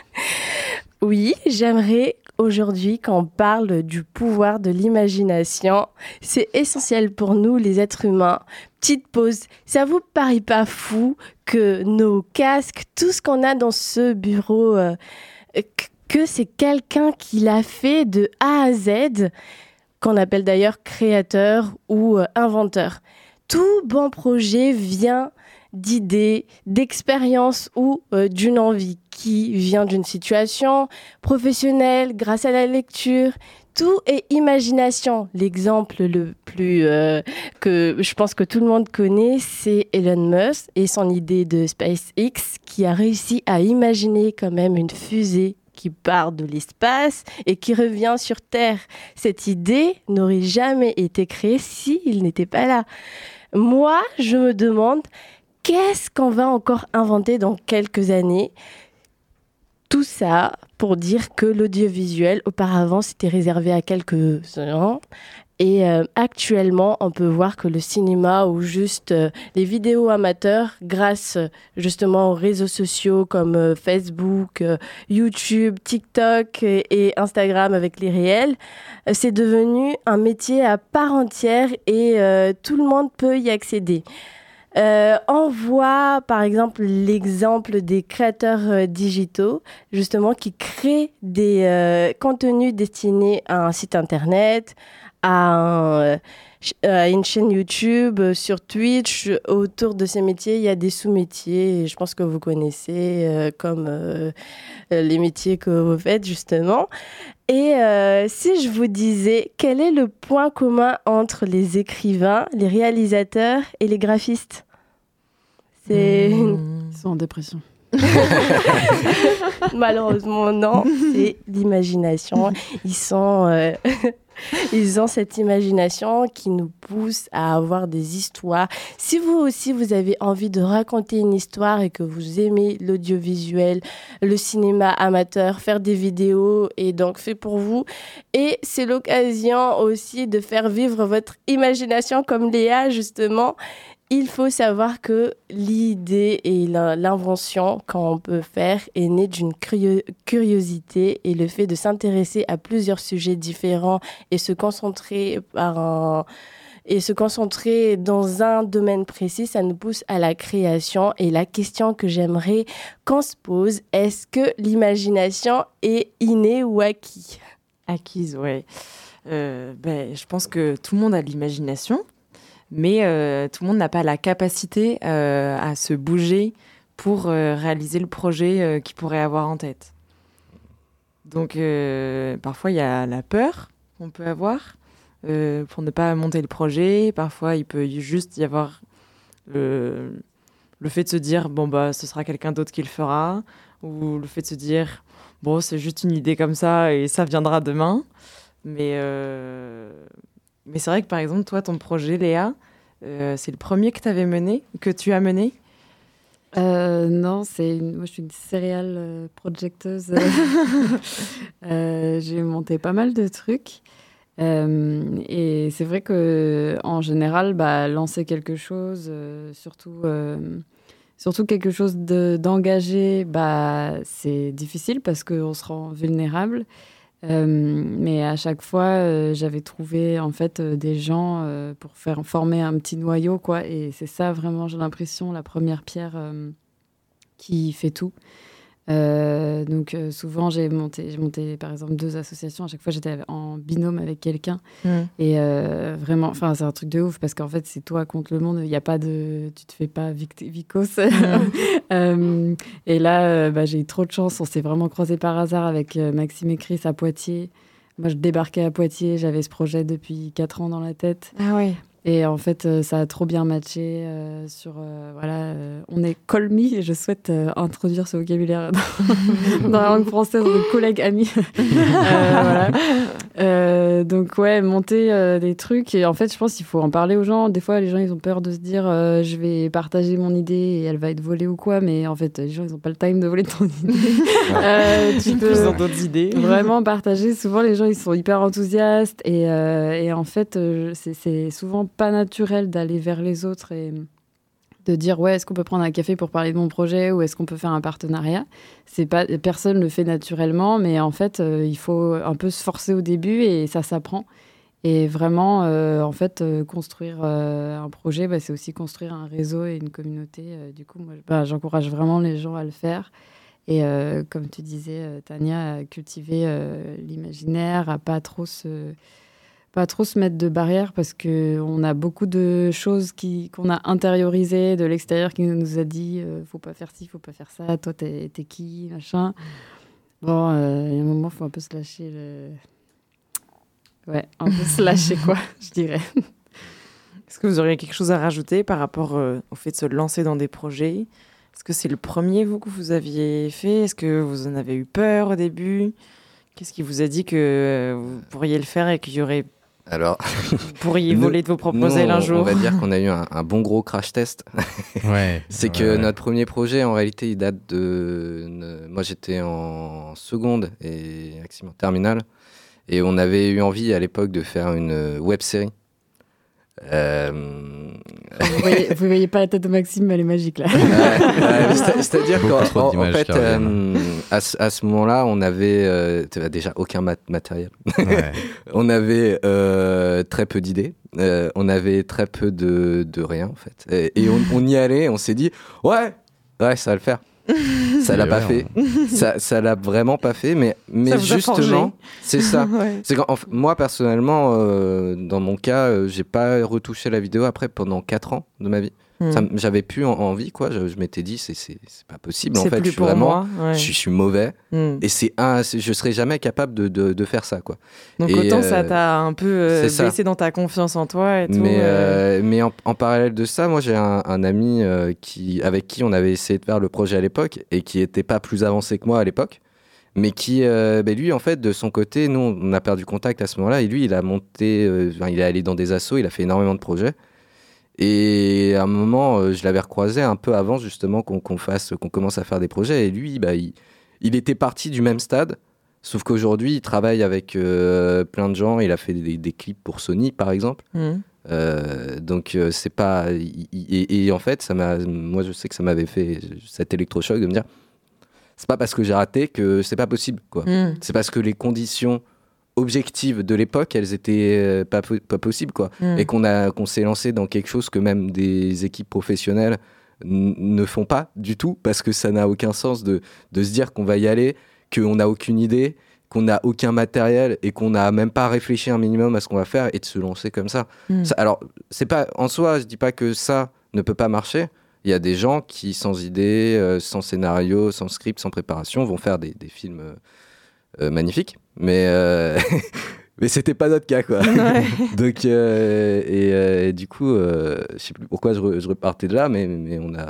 oui, j'aimerais aujourd'hui qu'on parle du pouvoir de l'imagination. C'est essentiel pour nous, les êtres humains. Petite pause. Ça vous paraît pas fou que nos casques, tout ce qu'on a dans ce bureau, euh, que- que c'est quelqu'un qui l'a fait de A à Z, qu'on appelle d'ailleurs créateur ou euh, inventeur. Tout bon projet vient d'idées, d'expériences ou euh, d'une envie qui vient d'une situation professionnelle grâce à la lecture. Tout est imagination. L'exemple le plus euh, que je pense que tout le monde connaît, c'est Elon Musk et son idée de SpaceX qui a réussi à imaginer quand même une fusée qui part de l'espace et qui revient sur Terre. Cette idée n'aurait jamais été créée s'il n'était pas là. Moi, je me demande qu'est-ce qu'on va encore inventer dans quelques années? Tout ça pour dire que l'audiovisuel, auparavant, c'était réservé à quelques-uns. Et euh, actuellement, on peut voir que le cinéma ou juste euh, les vidéos amateurs, grâce justement aux réseaux sociaux comme euh, Facebook, YouTube, TikTok et, Instagram avec les réels, c'est devenu un métier à part entière et tout le monde peut y accéder. Euh, on voit par exemple l'exemple des créateurs euh, digitaux, justement, qui créent des euh, contenus destinés à un site internet, à, euh, une chaîne YouTube, euh, sur Twitch. Autour de ces métiers, il y a des sous-métiers, je pense que vous connaissez, euh, comme euh, euh, les métiers que vous faites, justement. Et euh, si je vous disais, quel est le point commun entre les écrivains, les réalisateurs et les graphistes? C'est Ils sont en dépression. Malheureusement, non, c'est l'imagination. Ils sont. euh, Ils ont cette imagination qui nous pousse à avoir des histoires. Si vous aussi, vous avez envie de raconter une histoire et que vous aimez l'audiovisuel, le cinéma amateur, faire des vidéos est donc fait pour vous. Et c'est l'occasion aussi de faire vivre votre imagination comme Léa, justement. Il faut savoir que l'idée et l'invention qu'on peut faire est née d'une curio- curiosité et le fait de s'intéresser à plusieurs sujets différents et se concentrer par et se concentrer dans un domaine précis, ça nous pousse à la création. Et la question que j'aimerais qu'on se pose, est-ce que l'imagination est innée ou acquis Acquise, ouais. Euh, ben, je pense que tout le monde a de l'imagination, mais euh, tout le monde n'a pas la capacité euh, à se bouger pour euh, réaliser le projet qu'il pourrait avoir en tête. Donc, parfois, il y a la peur qu'on peut avoir pour ne pas monter le projet. Parfois, il peut juste y avoir le, fait de se dire, bon, bah, ce sera quelqu'un d'autre qui le fera, ou le fait de se dire, bon, c'est juste une idée comme ça et ça viendra demain. Mais, mais c'est vrai que par exemple, toi, ton projet, Léa, euh, c'est le premier que, avais mené, que tu as mené? Euh, non, c'est une... moi je suis une céréale euh, projecteuse. J'ai monté pas mal de trucs. Euh, et c'est vrai que en général, bah, lancer quelque chose, euh, surtout, euh, surtout quelque chose de- d'engagé, bah, c'est difficile parce qu'on se rend vulnérable. Euh, mais à chaque fois, euh, j'avais trouvé en fait euh, des gens pour faire former un petit noyau, quoi. Et c'est ça vraiment, j'ai l'impression, la première pierre qui fait tout. Euh, donc euh, souvent, j'ai monté, j'ai monté par exemple deux associations. À chaque fois, j'étais en binôme avec quelqu'un. Mm. Et euh, vraiment, enfin, c'est un truc de ouf parce qu'en fait, c'est toi contre le monde. Il n'y a pas de, tu te fais pas vict- vicos. Euh, et là, bah, j'ai eu trop de chance. On s'est vraiment croisés par hasard avec Maxime et Chris à Poitiers. moi, je débarquais à Poitiers, j'avais ce projet depuis 4 ans dans la tête. Ah ouais. Et en fait, euh, ça a trop bien matché euh, sur. euh, voilà, euh, on est colmi et je souhaite euh, introduire ce vocabulaire dans, dans la langue française de collègues amis. Euh, voilà. Euh, donc, ouais, monter euh, des trucs. Et en fait, je pense qu'il faut en parler aux gens. Des fois, les gens, ils ont peur de se dire euh, je vais partager mon idée et elle va être volée ou quoi. Mais en fait, les gens, ils n'ont pas le time de voler ton idée. Euh, tu peux Ils ont d'autres idées. vraiment partager. Souvent, les gens, ils sont hyper enthousiastes. Et, euh, et en fait, euh, c'est- c'est souvent pas naturel d'aller vers les autres et de dire ouais est-ce qu'on peut prendre un café pour parler de mon projet ou est-ce qu'on peut faire un partenariat? C'est pas personne le fait naturellement mais en fait euh, il faut un peu se forcer au début et ça s'apprend. Et vraiment euh, en fait euh, construire un projet bah, c'est aussi construire un réseau et une communauté du coup moi bah, j'encourage vraiment les gens à le faire. Et comme tu disais Tania à cultiver l'imaginaire à pas trop se pas trop se mettre de barrières parce que on a beaucoup de choses qui qu'on a intériorisées de l'extérieur qui nous a dit euh, faut pas faire ci faut pas faire ça toi t'es qui machin. Bon euh, il y a un moment faut un peu se lâcher le ouais un peu se lâcher quoi je dirais. Est-ce que vous auriez quelque chose à rajouter par rapport euh, au fait de se lancer dans des projets? Est-ce que c'est le premier, vous, que vous aviez fait? Est-ce que vous en avez eu peur au début? Qu'est-ce qui vous a dit que vous pourriez le faire et qu'il y aurait... Alors, vous pourriez nous- voler de vos propres ailes un jour On va dire qu'on a eu un, un bon gros crash test. Ouais, C'est ouais, que ouais. notre premier projet, en réalité, il date de. Moi, j'étais en seconde et Maxime en terminale. Et on avait eu envie à l'époque de faire une web série. Euh, vous voyez, vous voyez pas la tête de Maxime mais elle est magique là Ouais, ouais, c'est- C'est-à-dire qu'en en- fait, euh, à, ce- à ce moment-là, on avait euh, déjà aucun mat- matériel. Ouais. on avait euh, très peu d'idées. Euh, on avait très peu de, de rien, en fait. Et, et on, on y allait, on s'est dit, ouais, ouais, ça va le faire. Ça l'a pas ouais, fait. Ça, ça l'a vraiment pas fait, mais, mais justement, c'est ça. Ouais. C'est en moi personnellement, euh, dans mon cas, euh, j'ai pas retouché la vidéo après pendant 4 ans de ma vie. Hmm. J'avais plus en- envie, quoi. Je, je m'étais dit, c'est- pas possible. En fait, je suis pour vraiment, moi, ouais. je, suis- je suis mauvais. Hmm. Et c'est un, je serais jamais capable de, de, de faire ça, quoi. Donc Et, autant ça euh, t'a un peu euh, dans ta confiance en toi et tout. Mais, euh, mais en, en parallèle de ça, moi j'ai un, un ami euh, qui, avec qui on avait essayé de faire le projet à l'époque et qui était pas plus avancé que moi à l'époque, mais qui, euh, ben, lui en fait, de son côté, nous on a perdu contact à ce moment-là et lui il a monté, euh, il est allé dans des assos, il a fait énormément de projets. Et à un moment, euh, je l'avais recroisé un peu avant justement qu'on fasse, qu'on commence à faire des projets. Et lui, bah, il, il était parti du même stade, sauf qu'aujourd'hui, il travaille avec euh, plein de gens. Il a fait des, des clips pour Sony, par exemple. hmm. Euh, donc euh, c'est pas et, et en fait ça m'a moi je sais que ça m'avait fait cet électrochoc de me dire c'est pas parce que j'ai raté que c'est pas possible quoi Mm. c'est parce que les conditions objectives de l'époque elles étaient euh, pas, pas possibles quoi Mm. et qu'on a qu'on s'est lancé dans quelque chose que même des équipes professionnelles ne font pas du tout parce que ça n'a aucun sens de, de se dire qu'on va y aller qu'on n'a aucune idée qu'on n'a aucun matériel et qu'on n'a même pas réfléchi un minimum à ce qu'on va faire et de se lancer comme ça. Mm. Ça- alors, c'est pas en soi, je dis pas que ça ne peut pas marcher. Il y a des gens qui, sans idée, euh, sans scénario, sans script, sans préparation, vont faire des, des films euh, magnifiques. Mais, euh, mais c'était pas notre cas, quoi. Ouais. Donc, euh, et, euh, et du coup, euh, je sais plus pourquoi je, re- je repartais de là, mais, mais on a.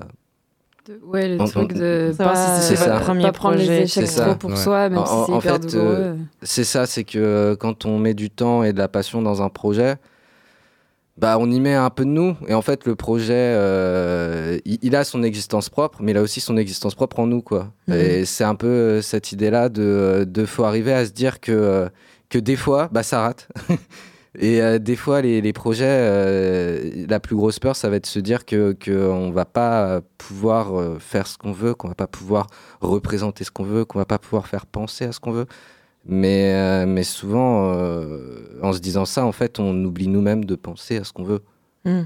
De- ouais, le On- truc on- de pas, si c'est pas- ça. pas Premier prendre les projet, échecs c'est trop pour Ouais. soi, même En- si c'est en hyper fait, douloureux. euh, C'est ça, c'est que euh, quand on met du temps et de la passion dans un projet, bah on y met un peu de nous. Et en fait, le projet, euh, il, il a son existence propre, mais il a aussi son existence propre en nous, quoi. Mhm. Et c'est un peu euh, cette idée-là de, de faut arriver à se dire que euh, que des fois, bah ça rate. Et euh, des fois, les, les projets, euh, la plus grosse peur, ça va être de se dire que qu'on va pas pouvoir euh, faire ce qu'on veut, qu'on va pas pouvoir représenter ce qu'on veut, qu'on va pas pouvoir faire penser à ce qu'on veut. Mais, euh, mais souvent, euh, en se disant ça, en fait, on oublie nous-mêmes de penser à ce qu'on veut. Hmm.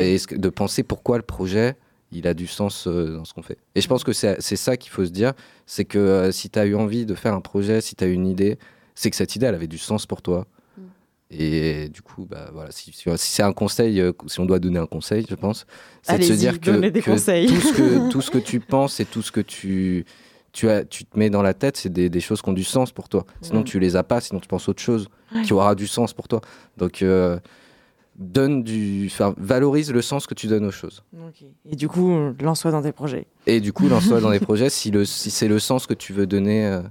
Et de penser pourquoi le projet, il a du sens euh, dans ce qu'on fait. Et je pense que c'est ça qu'il faut se dire, c'est que si tu as eu envie de faire un projet, si tu as une idée, c'est que cette idée, elle avait du sens pour toi. Et du coup, bah, voilà, si, si- si c'est un conseil, si on doit donner un conseil, je pense, c'est de se dire que, tout, ce que, tout ce que tu penses et tout ce que tu, tu, as, tu te mets dans la tête, c'est des, des choses qui ont du sens pour toi. Sinon, Mm. tu les as pas, sinon tu penses autre chose Ouais. qui aura du sens pour toi. Donc, euh, donne du, enfin, valorise le sens que tu donnes aux choses. Et du coup, lance-toi dans tes projets. Et du coup, lance-toi dans des projets si, le, si c'est le sens que tu veux donner. euh,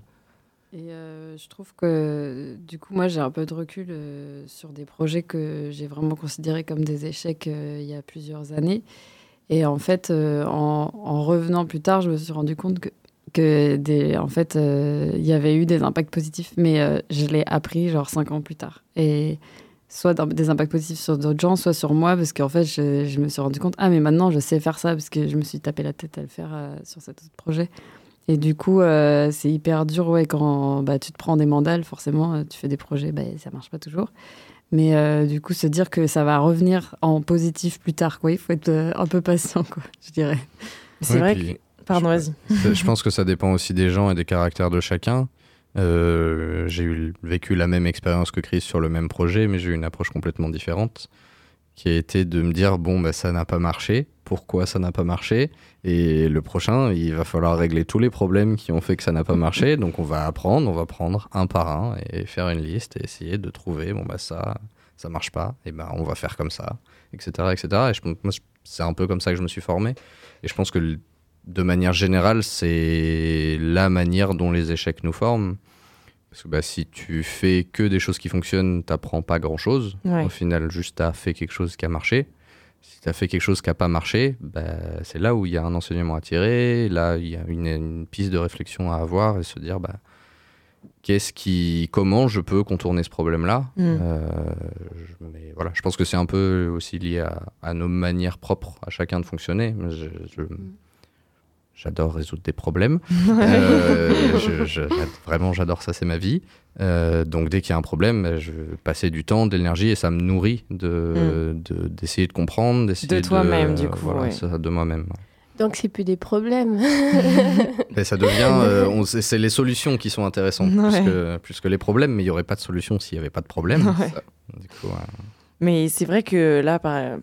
Et euh, je trouve que du coup, moi, j'ai un peu de recul euh, sur des projets que j'ai vraiment considérés comme des échecs euh, il y a plusieurs années. Et en fait, euh, en, en revenant plus tard, je me suis rendu compte que, que des, en fait, euh, il y avait eu des impacts positifs, mais euh, je l'ai appris genre cinq ans plus tard. Et soit des impacts positifs sur d'autres gens, soit sur moi, parce qu'en fait, je, je me suis rendu compte, ah, mais maintenant, je sais faire ça, parce que je me suis tapé la tête à le faire euh, sur cet autre projet. Et du coup, euh, c'est hyper dur ouais, quand bah, tu te prends des mandales, forcément, tu fais des projets, bah, ça marche pas toujours. Mais euh, du coup, se dire que ça va revenir en positif plus tard, quoi. Il faut être euh, un peu patient, quoi, je dirais. C'est Ouais, vrai puis- que. Pardon, vas-y. Je pense que ça dépend aussi des gens et des caractères de chacun. Euh, j'ai eu, vécu la même expérience que Chris sur le même projet, mais j'ai eu une approche complètement différente, qui a été de me dire bon, bah, ça n'a pas marché. Pourquoi ça n'a pas marché? Et le prochain, il va falloir régler tous les problèmes qui ont fait que ça n'a pas marché. Donc on va apprendre, on va prendre un par un et faire une liste et essayer de trouver bon bah ça, ça marche pas. Et ben on va faire comme ça, etc., etc. Et c'est un peu comme ça que je me suis formé. Et je pense que de manière générale, c'est la manière dont les échecs nous forment. Parce que bah, si tu fais que des choses qui fonctionnent, t'apprends pas grand chose. Ouais. Au final, juste t'as fait quelque chose qui a marché. Si t'as fait quelque chose qui a pas marché, bah, c'est là où il y a un enseignement à tirer. Là, il y a une, une piste de réflexion à avoir et se dire bah, qu'est-ce qui, comment je peux contourner ce problème-là? Mm. Euh, mais voilà, je pense que c'est un peu aussi lié à, à nos manières propres à chacun de fonctionner. Je- je- J'adore résoudre des problèmes. Euh, je- je- j'a- vraiment, j'adore ça, c'est ma vie. Euh, donc, dès qu'il y a un problème, bah, je vais passer du temps, de l'énergie et ça me nourrit de- de- d'essayer de, comprendre, d'essayer De de. toi-même, du coup, Voilà, ouais. ça, de moi-même. ouais. Donc c'est plus des problèmes. Mais ça devient. euh, on- c'est c'est les solutions qui sont intéressantes, Ouais. plus, que, plus que les problèmes. Mais il n'y aurait pas de solution s'il n'y avait pas de problème. Ouais. Ça, du coup. Mais c'est vrai que là, par-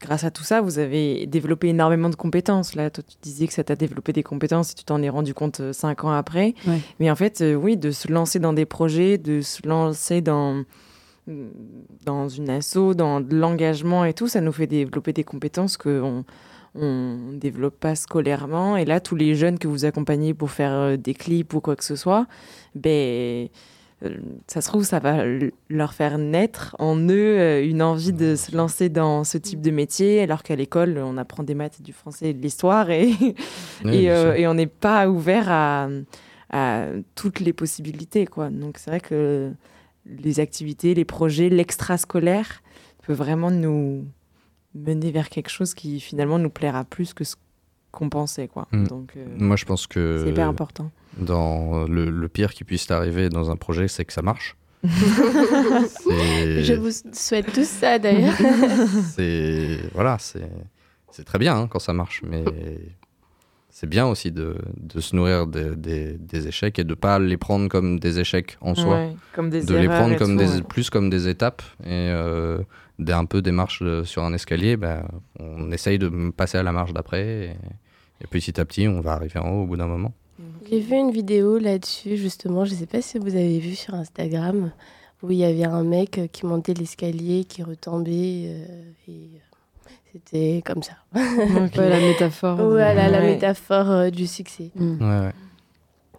grâce à tout ça, vous avez développé énormément de compétences. Là, toi, tu disais que ça t'a développé des compétences et tu t'en es rendu compte euh, cinq ans après. Ouais. Mais en fait, euh, oui, de se lancer dans des projets, de se lancer dans, dans une asso, dans de l'engagement et tout, ça nous fait développer des compétences qu'on on développe pas scolairement. Et là, tous les jeunes que vous accompagnez pour faire euh, des clips ou quoi que ce soit, ben, ça se trouve, ça va leur faire naître en eux euh, une envie de se lancer dans ce type de métier, alors qu'à l'école, on apprend des maths, du français et de l'histoire, et, Oui, et, bien euh, et on n'est pas ouvert à, à toutes les possibilités. Quoi. Donc c'est vrai que les activités, les projets, l'extrascolaire peut vraiment nous mener vers quelque chose qui finalement nous plaira plus que ce qu'on pensait. Quoi. Mm. Donc euh, Moi, je pense que. c'est hyper important. Dans le, le pire qui puisse t'arriver dans un projet, c'est que ça marche. Je vous souhaite tous ça d'ailleurs. c'est voilà, c'est c'est très bien hein, quand ça marche, mais c'est bien aussi de, de se nourrir de- des- des échecs et de pas les prendre comme des échecs en soi, Ouais, comme des de les prendre comme tout, des ouais. plus comme des étapes et euh, des, un peu des marches euh, sur un escalier. ben, on essaye de passer à la marche d'après et, et petit à petit, on va arriver en haut au bout d'un moment. J'ai vu une vidéo là-dessus, justement, je ne sais pas si vous avez vu sur Instagram, où il y avait un mec euh, qui montait l'escalier, qui retombait, euh, et euh, c'était comme ça. Ouais, la métaphore. Voilà, la métaphore euh, du succès. Mm. Ouais, ouais.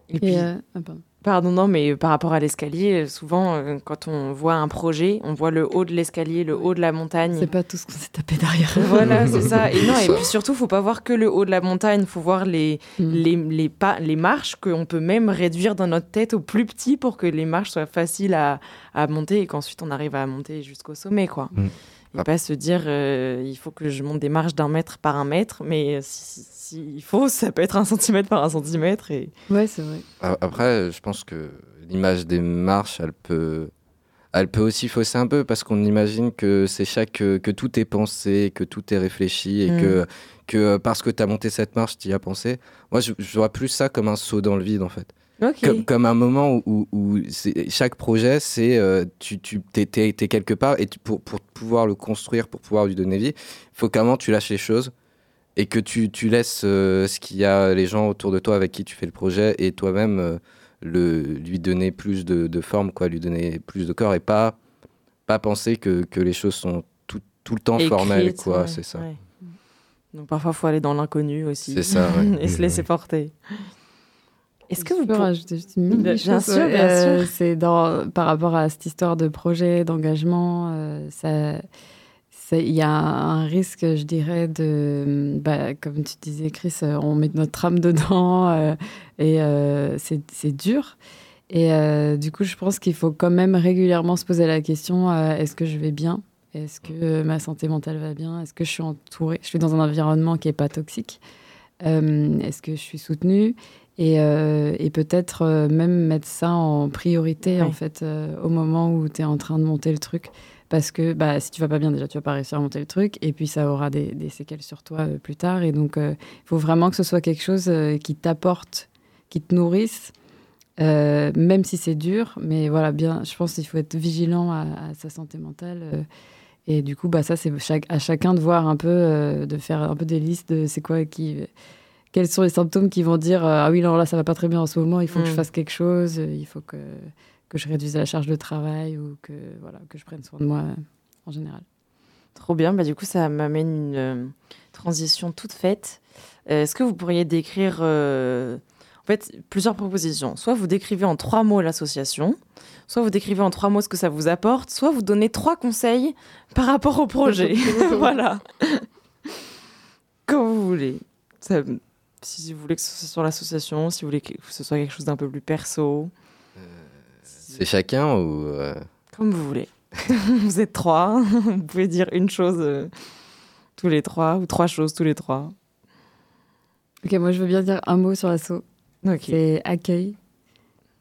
Et puis, euh, ah, pardon. Pardon, non, mais par rapport à l'escalier, euh, souvent, euh, quand on voit un projet, on voit le haut de l'escalier, le haut de la montagne. C'est pas tout ce qu'on s'est tapé derrière. Voilà, c'est ça. Et non, et puis surtout, faut pas voir que le haut de la montagne, faut voir les, Mm. les, les, pas, les marches qu'on peut même réduire dans notre tête au plus petit pour que les marches soient faciles à, à monter et qu'ensuite on arrive à monter jusqu'au sommet, quoi. Mm. Et pas se dire, euh, il faut que je monte des marches d'un mètre par un mètre, mais si, si- s'il faut, ça peut être un centimètre par un centimètre. Et... Ouais, c'est vrai. A- Après, je pense que l'image des marches, elle peut, elle peut aussi fausser un peu parce qu'on imagine que c'est chaque que, que tout est pensé, que tout est réfléchi et Mm. que que parce que tu as monté cette marche, tu y as pensé. Moi, je, je vois plus ça comme un saut dans le vide en fait. Comme, comme un moment où, où- où c'est- chaque projet, c'est euh, tu, tu quelque part et tu- pour, pour pouvoir le construire, pour pouvoir lui donner vie, il faut qu'à un moment tu lâches les choses et que tu, tu laisses euh, ce qu'il y a les gens autour de toi avec qui tu fais le projet et toi-même euh, le lui donner plus de, de forme quoi lui donner plus de corps et pas pas penser que, que les choses sont tout, tout le temps formelles quoi ouais, c'est ça ouais. Donc parfois, il faut aller dans l'inconnu aussi. C'est ça, ouais. et se laisser porter. Est-ce que vous pour- rajouter juste une mini Bien sûr, ouais. bien Euh, sûr. C'est dans par rapport à cette histoire de projet, d'engagement, euh, ça, il y a un risque, je dirais, de, bah, comme tu disais, Chris, euh, on met notre âme dedans euh, et c'est c'est dur. Et du coup, je pense qu'il faut quand même régulièrement se poser la question est-ce que je vais bien? Est-ce que ma santé mentale va bien? Est-ce que je suis entourée? Je suis dans un environnement qui n'est pas toxique Est-ce que je suis soutenue? Et, euh, et peut-être euh, même mettre ça en priorité en fait euh, au moment où tu es en train de monter le truc. Parce que bah, si tu vas pas bien déjà tu vas pas réussir à monter le truc. Et puis ça aura des, des séquelles sur toi euh, plus tard. Et donc il faut vraiment que ce soit quelque chose qui t'apporte qui te nourrisse même si c'est dur. Mais voilà bien je pense qu'il faut être vigilant à, à sa santé mentale et du coup bah ça c'est à chacun de voir un peu euh, de faire un peu des listes de c'est quoi qui quels sont les symptômes qui vont dire euh, ah oui non là ça va pas très bien en ce moment il faut que je Mm. fasse quelque chose euh, il faut que que je réduise la charge de travail ou que voilà que je prenne soin de moi euh, en général Trop bien. Bah, du coup, ça m'amène une euh, transition toute faite. Euh, Est-ce que vous pourriez décrire, euh, en fait, plusieurs propositions Soit vous décrivez en trois mots l'association, soit vous décrivez en trois mots ce que ça vous apporte, soit vous donnez trois conseils par rapport au projet. voilà. Comme vous voulez. Ça- si vous voulez que ce soit sur l'association, si vous voulez que ce soit quelque chose d'un peu plus perso, c'est chacun ou euh, comme vous voulez. vous êtes trois, vous pouvez dire une chose euh, tous les trois ou trois choses tous les trois. ok moi je veux bien dire un mot sur l'assaut c'est accueil.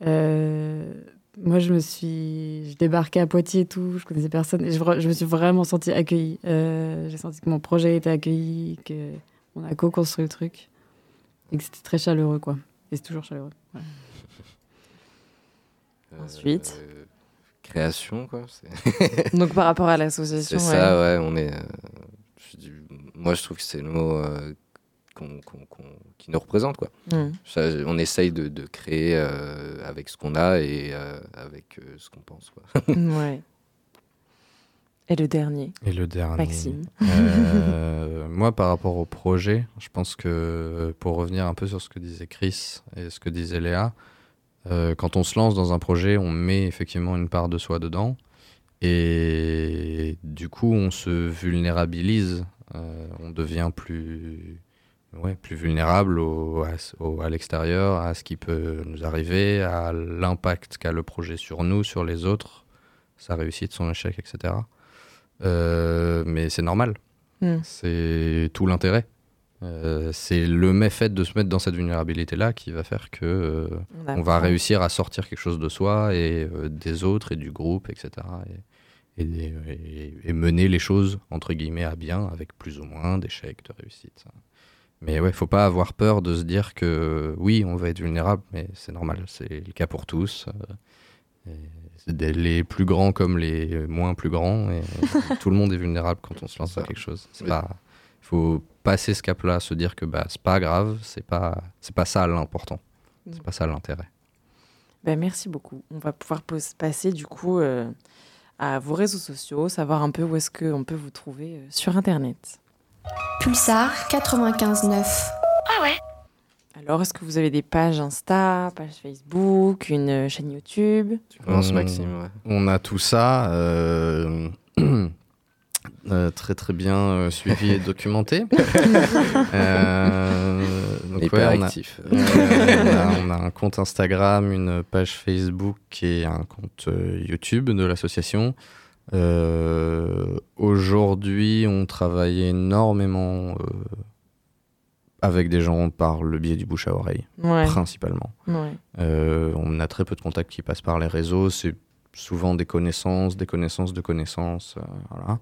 Euh, moi je me suis je débarquais à Poitiers et tout je connaissais personne et je, me suis vraiment sentie accueillie. Euh, j'ai senti que mon projet était accueilli que on a co-construit le truc et que c'était très chaleureux quoi et c'est toujours chaleureux Voilà. Ensuite euh, création quoi c'est- Donc par rapport à l'association, c'est ouais. ça ouais on est euh, je dis- moi je trouve que c'est le mot euh, qu'on- qu'on- qu'on- qui nous représente quoi Mm. Ça, on essaye de, de créer euh, avec ce qu'on a et euh, avec euh, ce qu'on pense quoi. ouais. Et le dernier Et le dernier. Maxime. Euh, moi, par rapport au projet, je pense que pour revenir un peu sur ce que disait Chris et ce que disait Léa, euh, quand on se lance dans un projet, on met effectivement une part de soi dedans. Et du coup, on se vulnérabilise. euh, on devient plus, ouais, plus vulnérable au, à, au- à l'extérieur, à ce qui peut nous arriver, à l'impact qu'a le projet sur nous, sur les autres, sa réussite, son échec, etc. Euh, mais c'est normal. Mm. C'est tout l'intérêt. Euh, c'est le même fait de se mettre dans cette vulnérabilité-là qui va faire que euh, On on, va réussir à sortir quelque chose de soi et des autres et du groupe, etc. Et, et- et- et mener les choses entre guillemets à bien avec plus ou moins d'échecs, de réussites. Mais ouais, faut pas avoir peur de se dire que oui, on va être vulnérable, mais c'est normal, c'est le cas pour tous. et les plus grands comme les moins plus grands, et tout le monde est vulnérable quand on se lance dans quelque chose. Il faut passer ce cap-là, se dire que bah, c'est pas grave, c'est pas, c'est pas ça l'important, c'est pas ça l'intérêt. Ben, merci beaucoup. On va pouvoir passer du coup euh, à vos réseaux sociaux, savoir un peu où est-ce qu'on peut vous trouver euh, sur Internet. Pulsar 95.9. Ah ouais Alors, est-ce que vous avez des pages Insta, page Facebook, une euh, chaîne YouTube? Commences, On- Maxime, ouais. On a tout ça. euh, euh, très très bien euh, suivi et documenté. Euh, donc Hyper on a- actif. Ouais, on, a, on a un compte Instagram, une page Facebook et un compte euh, YouTube de l'association. Euh, Aujourd'hui, on travaille énormément euh, avec des gens par le biais du bouche à oreille, Ouais. principalement. Ouais. Euh, on a très peu de contacts qui passent par les réseaux. C'est souvent des connaissances, des connaissances de connaissances. euh, voilà.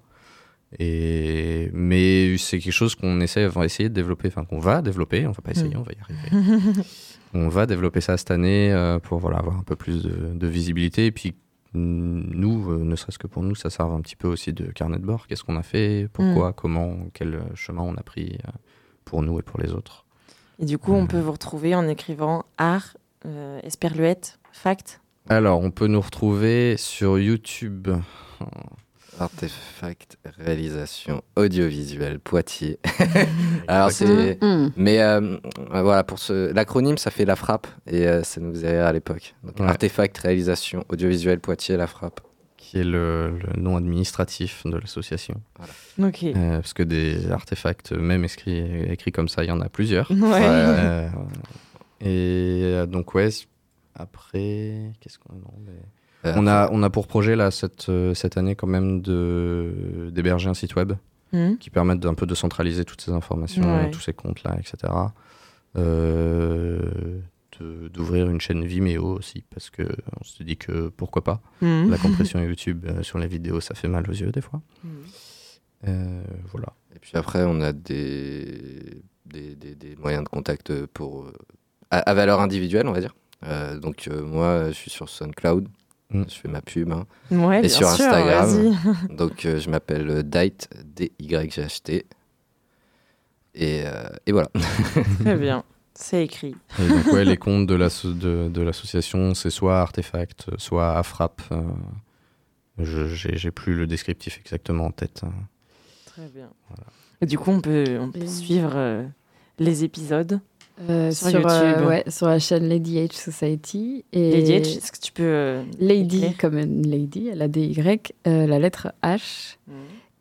Et, mais c'est quelque chose qu'on essaie, on va essayer de développer, enfin qu'on va développer, on va pas essayer, Mm. on va y arriver. on va développer ça cette année euh, pour voilà, avoir un peu plus de, de visibilité. Et puis mm, nous, euh, ne serait-ce que pour nous, ça serve un petit peu aussi de carnet de bord. Qu'est-ce qu'on a fait, pourquoi, comment, quel chemin on a pris? euh, pour nous et pour les autres. Et du coup, on peut vous retrouver en écrivant art, euh, esperluette, fact. Alors, on peut nous retrouver sur YouTube. Artefact réalisation audiovisuelle Poitiers. Alors c'est, Mm. mais euh, voilà pour ce, l'acronyme ça fait la frappe et euh, ça nous faisait rire à l'époque. Donc Ouais. Artefact réalisation audiovisuelle Poitiers la frappe. Qui est le, le nom administratif de l'association. Euh, parce que des artefacts, même écrits, écrits comme ça, il y en a plusieurs. Ouais. Euh, et euh, donc, ouais, après, qu'est-ce qu'on mais- on, a, on a pour projet, là, cette, cette année, quand même, de, d'héberger un site web Mhm. qui permette d'un peu de centraliser toutes ces informations, Ouais. tous ces comptes-là, etc. Euh, d'ouvrir une chaîne Vimeo aussi, parce que on se dit que pourquoi pas. Mhm. La compression YouTube euh, sur les vidéos, ça fait mal aux yeux des fois. Mhm. Euh, voilà. Et puis après on a des, des, des- des moyens de contact pour euh, à, à valeur individuelle on va dire. Euh, donc euh, moi je suis sur SoundCloud. Mm. Je fais ma pub. hein. Ouais, et sur sûr, Instagram. donc euh, je m'appelle Dite, D-Y-G-H-T. Et, euh, et voilà. Très bien. C'est écrit. Et donc, ouais, les comptes de l'asso- de, de l'association, c'est soit Artefact, soit Afrap. euh, je j'ai plus le descriptif exactement en tête. hein. Très bien. Et du coup, on peut, on peut suivre euh, les épisodes Euh, sur, sur, euh, YouTube. ouais, sur la chaîne Lady H Society. Et Lady H, est-ce que tu peux. euh, Lady écrire comme une lady, elle a des Y, euh, la lettre H, Mhm.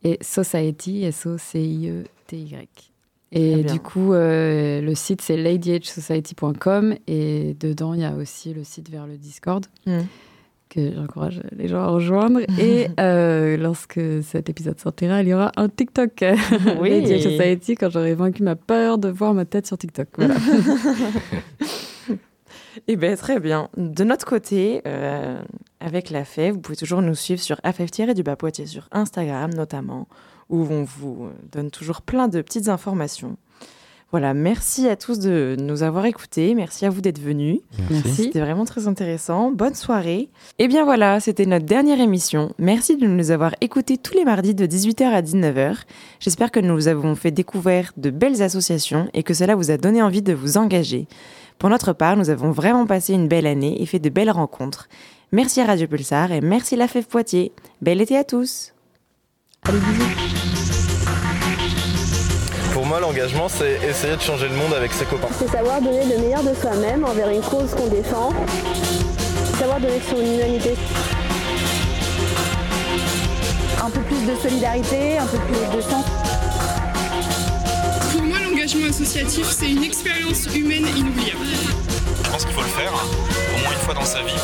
et Society, S-O-C-I-E-T-Y. Et du coup, euh, le site c'est ladyhsociety.com et dedans il y a aussi le site vers le Discord Mhm. que j'encourage les gens à rejoindre. et euh, lorsque cet épisode sortira, il y aura un TikTok Oui. Lady Society quand j'aurai vaincu ma peur de voir ma tête sur TikTok. Voilà. Eh bien, très bien. De notre côté, euh, avec la FEV, vous pouvez toujours nous suivre sur AFF-du-bas Poitiers sur Instagram notamment, où on vous donne toujours plein de petites informations. Voilà, merci à tous de nous avoir écoutés. Merci à vous d'être venus. Merci. C'était vraiment très intéressant. Bonne soirée. Et bien voilà, c'était notre dernière émission. Merci de nous avoir écoutés tous les mardis de 18h à 19h. J'espère que nous vous avons fait découvrir de belles associations et que cela vous a donné envie de vous engager. Pour notre part, nous avons vraiment passé une belle année et fait de belles rencontres. Merci à Radio Pulsar et merci la FEF Poitiers. Bel été à tous. Allez. Pour moi, l'engagement, c'est essayer de changer le monde avec ses copains. C'est savoir donner le meilleur de soi-même envers une cause qu'on défend. Savoir donner son humanité. Un peu plus de solidarité, un peu plus de sens. Pour moi, l'engagement associatif, c'est une expérience humaine inoubliable. Je pense qu'il faut le faire au moins une fois dans sa vie.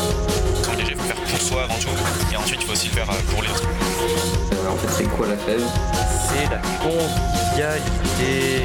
S'engager, il faut le faire pour soi avant tout. Et ensuite, il faut aussi le faire euh, pour les autres. en fait c'est quoi la fève? C'est la convivialité.